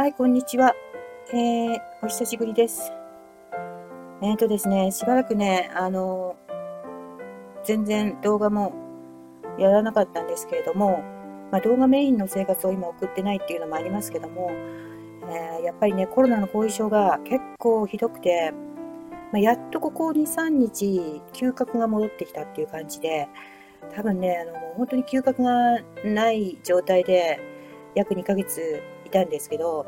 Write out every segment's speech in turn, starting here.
はい、こんにちは。えー、お久しぶりです。えっ、ー、とですね、しばらくね、あの、全然動画もやらなかったんですけれども、まあ、動画メインの生活を今送ってないっていうのもありますけども、えー、やっぱりね、コロナの後遺症が結構ひどくて、まあ、やっとここ2、3日、嗅覚が戻ってきたっていう感じで、多分ね、あの、もう本当に嗅覚がない状態で、約2ヶ月いたんですけど、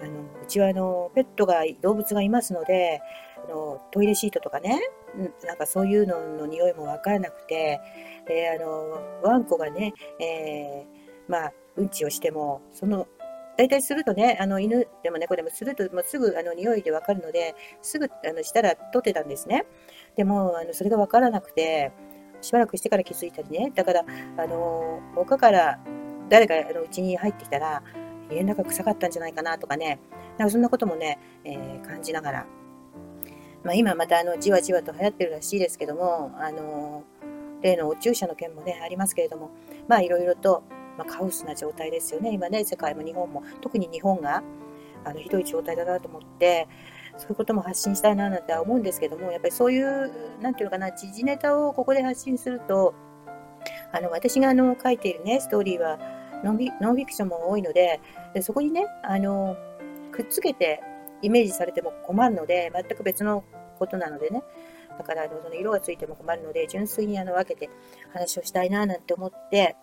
あのうちはあのペットが動物がいますのであのトイレシートとかねなんかそういうのの匂いも分からなくてであのワンコがね、えー、まあうんちをしてもその大体するとねあの犬でも猫でもするともうすぐあの匂いで分かるのですぐあのしたら取ってたんですね。でもあのそれが分からなくてしばらくしてから気づいたりね。だからあの他から誰かうちに入ってきたら家の中臭かったんじゃないかなとかね、なんかそんなこともね、えー、感じながら、まあ、今またあのじわじわと流行ってるらしいですけども、あの例のお注射の件もね、ありますけれども、まあいろいろと、まあ、カオスな状態ですよね。今ね、世界も日本も、特に日本があのひどい状態だなと思って、そういうことも発信したいななんて思うんですけども、やっぱりそういう、なんていうのかな、時事ネタをここで発信すると、あの私があの書いているね、ストーリーは、ノンフィクションも多いのででそこにねあのくっつけてイメージされても困るので全く別のことなのでねだからあのその色がついても困るので純粋にあの分けて話をしたいななんて思って、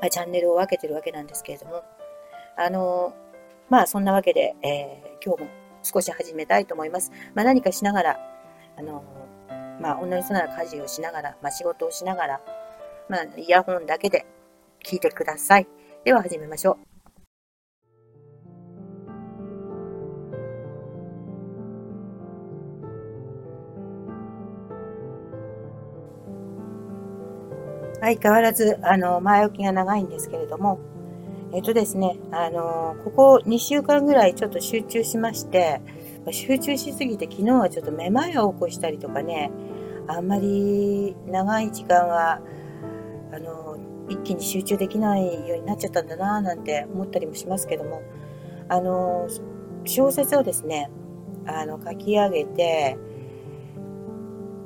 まあ、チャンネルを分けてるわけなんですけれどもあのまあそんなわけで、えー、今日も少し始めたいと思います。まあ、何かしながらあのまあ、女の人なら家事をしながら、まあ、仕事をしながら、まあ、イヤホンだけで聞いてください。では始めましょう。相変わらず、あの、前置きが長いんですけれども、えっとですね、あの、ここ2週間ぐらいちょっと集中しまして、集中しすぎて昨日はちょっとめまいを起こしたりとかね、あんまり長い時間は、一気に集中できないようになっちゃったんだななんて思ったりもしますけども。あの小説をですねあの書き上げて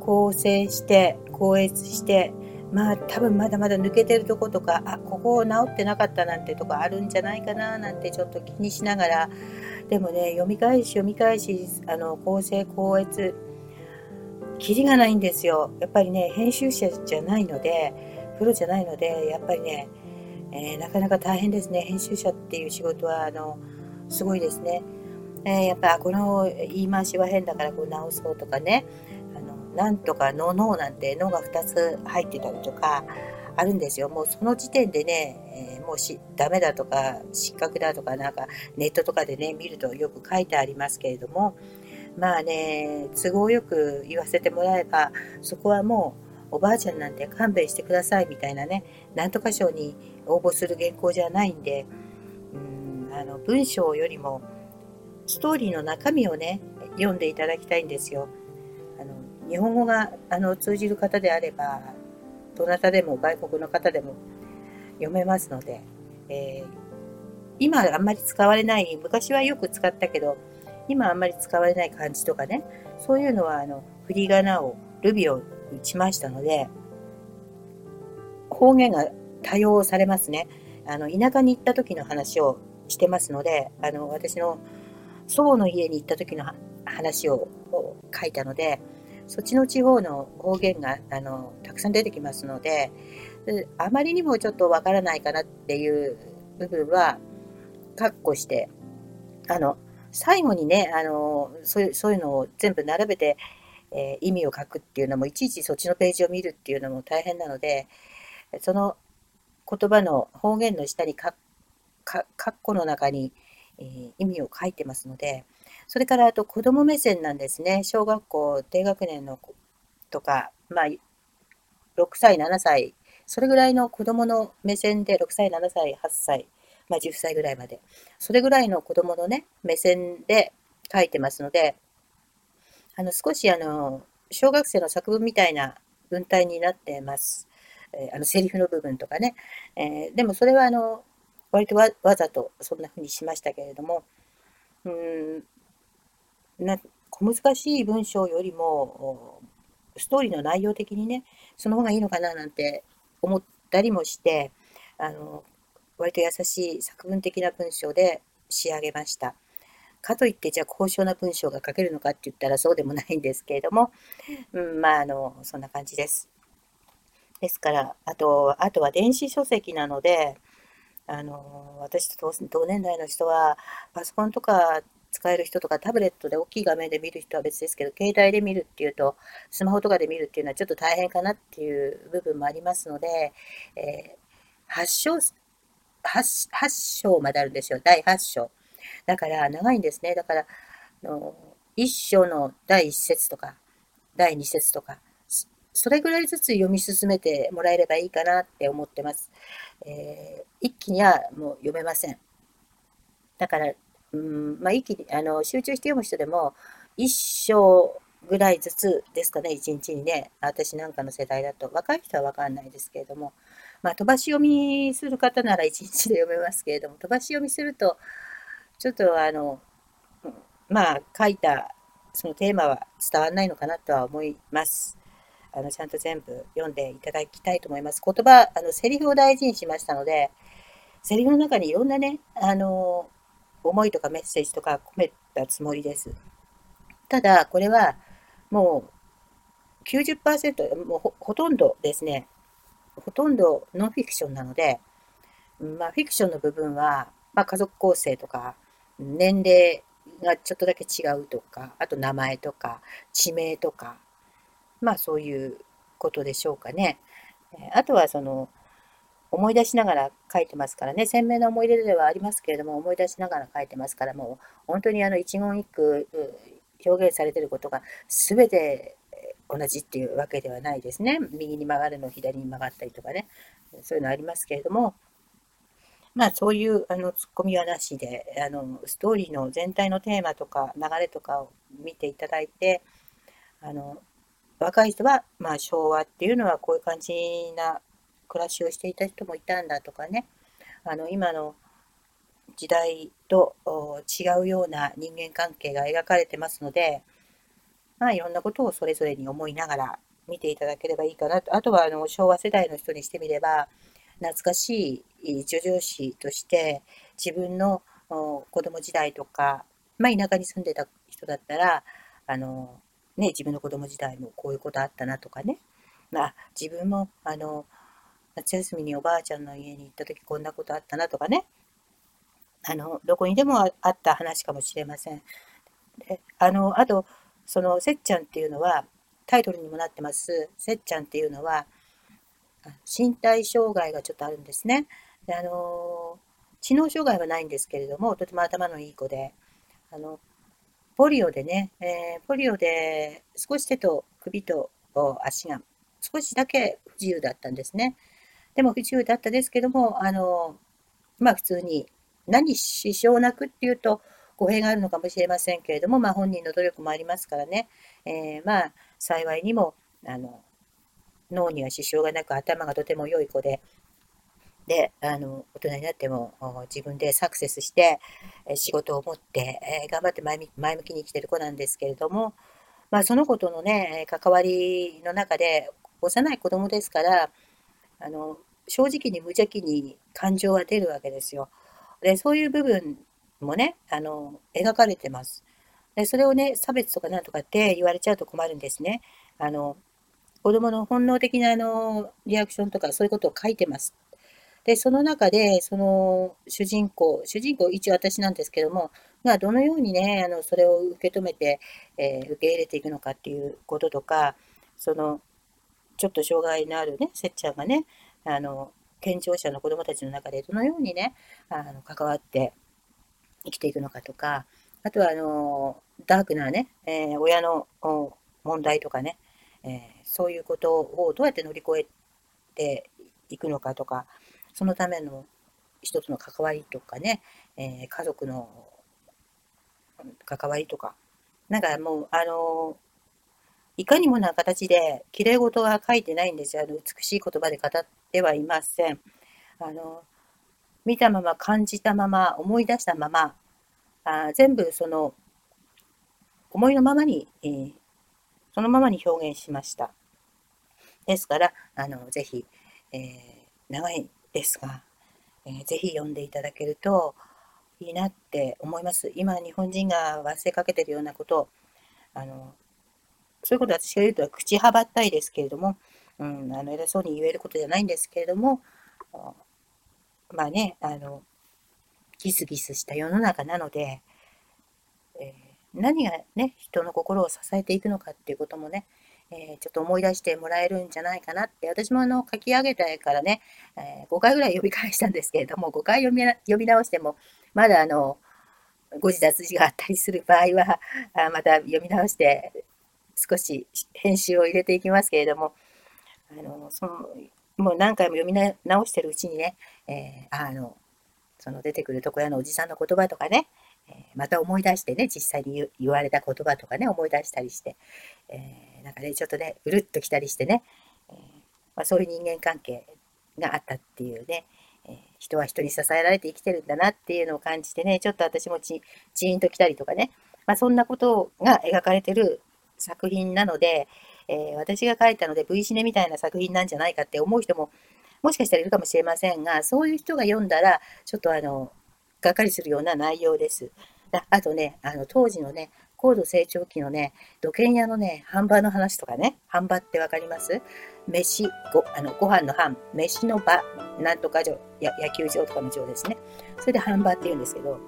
構成して校閲してまあ多分まだまだ抜けてるとことかあここを治ってなかったなんてとこあるんじゃないかななんてちょっと気にしながらでもね読み返し読み返しあの構成校閲キリがないんですよ。やっぱりね編集者じゃないのでプロじゃないので、やっぱりね、えー、なかなか大変ですね。編集者っていう仕事は、あの、すごいですね。えー、やっぱこの言い回しは変だからこう直そうとかね、あの、なんとかののなんてのが2つ入ってたりとか、あるんですよ。もうその時点でね、えー、もうし、ダメだとか、失格だとか、なんかネットとかでね、見るとよく書いてありますけれども、まあね、都合よく言わせてもらえば、そこはもう、おばあちゃんなんて勘弁してくださいみたいなね、なんとか賞に応募する原稿じゃないんで、うんあの文章よりもストーリーの中身をね、読んでいただきたいんですよ。あの日本語があの通じる方であれば、どなたでも外国の方でも読めますので、えー、今あんまり使われない、昔はよく使ったけど、今あんまり使われない漢字とかね、そういうのはあの振り仮名を、ルビを打ちましたので、方言が多用されますね。あの、田舎に行った時の話をしてますので、あの、私の祖母の家に行った時の話を書いたので、そっちの地方の方言が、あの、たくさん出てきますので、あまりにもちょっとわからないかなっていう部分は、括弧して、あの、最後にね、あの、そういう、そういうのを全部並べてえー、意味を書くっていうのもいちいちそっちのページを見るっていうのも大変なのでその言葉の方言の下にかか括弧の中に、えー、意味を書いてますのでそれからあと子ども目線なんですね。小学校低学年の子とか、まあ、6歳7歳それぐらいの子どもの目線で6歳7歳8歳、まあ、10歳ぐらいまでそれぐらいの子どものね目線で書いてますのであの少しあの小学生の作文みたいな文体になってます。えー、あのセリフの部分とかね。えー、でもそれはあの割とわざとそんな風にしましたけれども、うん、な小難しい文章よりも、ストーリーの内容的にね、その方がいいのかななんて思ったりもして、あの、割と優しい作文的な文章で仕上げました。かといって、じゃあ高尚な文章が書けるのかって言ったらそうでもないんですけれども、うん、まあ、あの、そんな感じです。ですから、あと、あとは電子書籍なので、あの、私と同年代の人は、パソコンとか使える人とか、タブレットで大きい画面で見る人は別ですけど、携帯で見るっていうと、スマホとかで見るっていうのはちょっと大変かなっていう部分もありますので、えー、8章、8, 8章まであるんですよ。第8章。だから長いんですね。だから、の1章の第1節とか、第2節とか、それぐらいずつ読み進めてもらえればいいかなって思ってます。えー、一気にはもう読めません。だから、うんまあ、一気にあの集中して読む人でも、一章ぐらいずつですかね、一日にね、私なんかの世代だと、若い人はわかんないですけれども、まあ、飛ばし読みする方なら一日で読めますけれども、飛ばし読みすると、ちょっとあの、まあ、書いたそのテーマは伝わらないのかなとは思います。あのちゃんと全部読んでいただきたいと思います。言葉、あのセリフを大事にしましたので、セリフの中にいろんなね、あの思いとかメッセージとか込めたつもりです。ただ、これはもう90%、もうほほとんどですね、ほとんどノンフィクションなので、まあ、フィクションの部分は、まあ、家族構成とか、年齢がちょっとだけ違うとか、あと名前とか、地名とか、まあそういうことでしょうかね。あとはその思い出しながら書いてますからね、鮮明な思い出ではありますけれども、思い出しながら書いてますから、もう本当にあの一言一句表現されてることが全て同じっていうわけではないですね。右に曲がるの、左に曲がったりとかね、そういうのありますけれども、まあそういうあのツッコミはなしで、あのストーリーの全体のテーマとか流れとかを見ていただいて、あの若い人は、まあ、昭和っていうのはこういう感じな暮らしをしていた人もいたんだとかねあの今の時代と違うような人間関係が描かれてますので、まあ、いろんなことをそれぞれに思いながら見ていただければいいかなと。あとはあの昭和世代の人にしてみれば懐かしい叙情詩として自分の子供時代とか、まあ、田舎に住んでた人だったらあのね、自分の子供時代もこういうことあったなとかね、まあ、自分もあの夏休みにおばあちゃんの家に行った時こんなことあったなとかね。あのどこにでもあった話かもしれません。であのあとそのせっちゃんっていうのはタイトルにもなってます。せっちゃんっていうのは身体障害がちょっとあるんですね。であの知能障害はないんですけれどもとても頭のいい子であのポリオでね、えー、ポリオで少し手と首と足が少しだけ不自由だったんですね。でも不自由だったですけども、あの、まあ普通に何支障なくっていうと語弊があるのかもしれませんけれども、まあ本人の努力もありますからね、えー、まあ幸いにも、あの、脳には支障がなく頭がとても良い子で、で、あの、大人になっても自分でサクセスして、仕事を持って、え頑張って前向きに生きてる子なんですけれども、まあ、その子とのね、関わりの中で、幼い子供ですから、あの、正直に無邪気に感情は出るわけですよ。で、そういう部分もね、あの、描かれてます。で、それをね、差別とかなんとかって言われちゃうと困るんですね。あの、子供の本能的なあのリアクションとかそういうことを書いてます。で、その中で、その主人公、主人公一応私なんですけども、がどのようにね、あのそれを受け止めて、えー、受け入れていくのかっていうこととか、そのちょっと障害のあるね、せっちゃんがね、あの健常者の子どもたちの中でどのようにね、あの関わって生きていくのかとか、あとはあのダークなね、えー、親の問題とかね、えー、そういうことをどうやって乗り越えていくのかとか、そのための一つの関わりとかね、えー、家族の関わりとか、なんかもう、あのいかにもな形で、綺麗事は書いてないんですよ。あの美しい言葉で語ってはいません。あの見たまま、感じたまま、思い出したまま、あ全部その思いのままに、えー、そのままに表現しました。ですから、あのぜひ、えー、長いですが、えー、ぜひ読んでいただけるといいなって思います。今、日本人が忘れかけてるようなことを、あのそういうこと私が言うと口はばったいですけれども、うん、あの偉そうに言えることじゃないんですけれども、まあね、あの、ギスギスした世の中なので、何がね、人の心を支えていくのかっていうこともね、えー、ちょっと思い出してもらえるんじゃないかなって、私もあの書き上げてからね、えー、5回ぐらい読み返したんですけれども、5回読み読み直しても、まだあの、誤字脱字があったりする場合は、あまた読み直して、少し編集を入れていきますけれども、あのそのもう何回も読み直してるうちにね、えー、あのその出てくる床屋のおじさんの言葉とかね、また思い出してね、実際に言われた言葉とかね、思い出したりして、えー、なんかね、ちょっとね、うるっときたりしてね、えー、まあ、そういう人間関係があったっていうね、えー、人は人に支えられて生きてるんだなっていうのを感じてね、ちょっと私もちチーンときたりとかね、まあ、そんなことが描かれてる作品なので、え私が書いたので V シネみたいな作品なんじゃないかって思う人ももしかしたらいるかもしれませんが、そういう人が読んだら、ちょっとあの、がっかりするような内容です。あとね、あの当時のね、高度成長期のね、土建屋のね、販売の話とかね、販売ってわかります？飯、ご、あの、ご飯の飯、飯の場、なんとか場、や野球場とかの場ですね。それで販売って言うんですけど、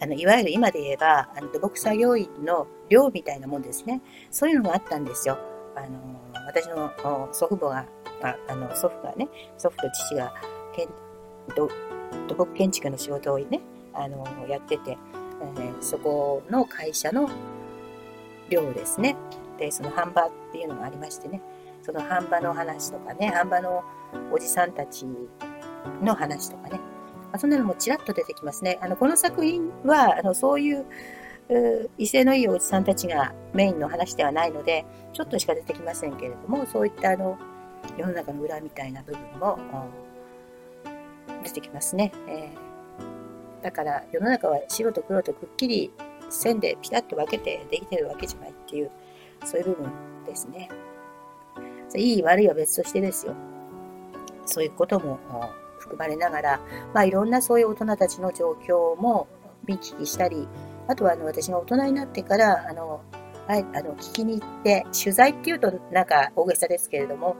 あの、いわゆる今で言えば、あの土木作業員の寮みたいなもんですね。そういうのがあったんですよ。あの、私の祖父母が、ああの、祖父がね、祖父と父が、土木建築の仕事をね、あの、やってて、えー、そこの会社の寮ですね。で、その販売っていうのがありましてね、その販売の話とかね、販売のおじさんたちの話とかね、まあ、そんなのもちらっと出てきますね。あの、この作品は、あの、そういう、威勢のいいおじさんたちがメインの話ではないので、ちょっとしか出てきませんけれども、そういったあの、世の中の裏みたいな部分も出てきますね。えーだから世の中は白と黒とくっきり線でピタッと分けてできてるわけじゃないっていう、そういう部分ですね。いい悪いは別としてですよ。そういうことも含まれながら、まあ、いろんなそういう大人たちの状況も見聞きしたり、あとはあの私が大人になってから、あの、ああの聞きに行って、取材っていうとなんか大げさですけれども、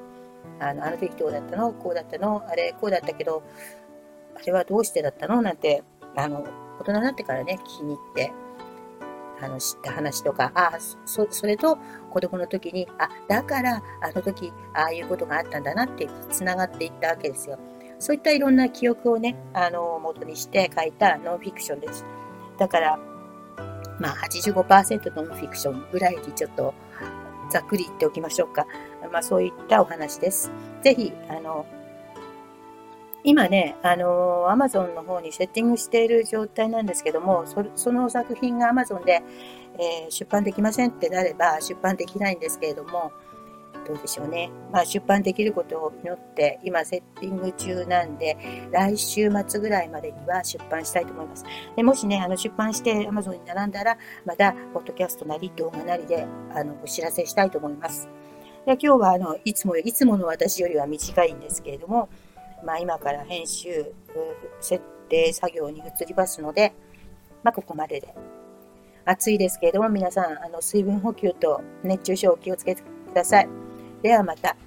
あのあの時どうだったの？こうだったの？あれこうだったけど、あれはどうしてだったの？なんてあの、大人になってからね、聞きに行って、あの、知った話とか、あそ、それと子供の時に、あ、だから、あの時、ああいうことがあったんだなって繋がっていったわけですよ。そういったいろんな記憶をね、あの、元にして書いたノンフィクションです。だから、まあ85%ノンフィクションぐらいにちょっとざっくり言っておきましょうか。まあそういったお話です。ぜひ、あの、今ね、あのー、Amazon の方にセッティングしている状態なんですけども、そその作品が Amazon で、えー、出版できませんってなれば出版できないんですけれども、どうでしょうね。まあ、出版できることを祈って、今セッティング中なんで、来週末ぐらいまでには出版したいと思います。でもしね、あの出版して Amazon に並んだら、また、ポッドキャストなり動画なりで、あの、お知らせしたいと思います。で今日は、あの、いつも、いつもの私よりは短いんですけれども、まあ、今から編集、設定作業に移りますので、まあ、ここまでで。暑いですけれども、皆さん、あの水分補給と熱中症を気をつけてください。ではまた。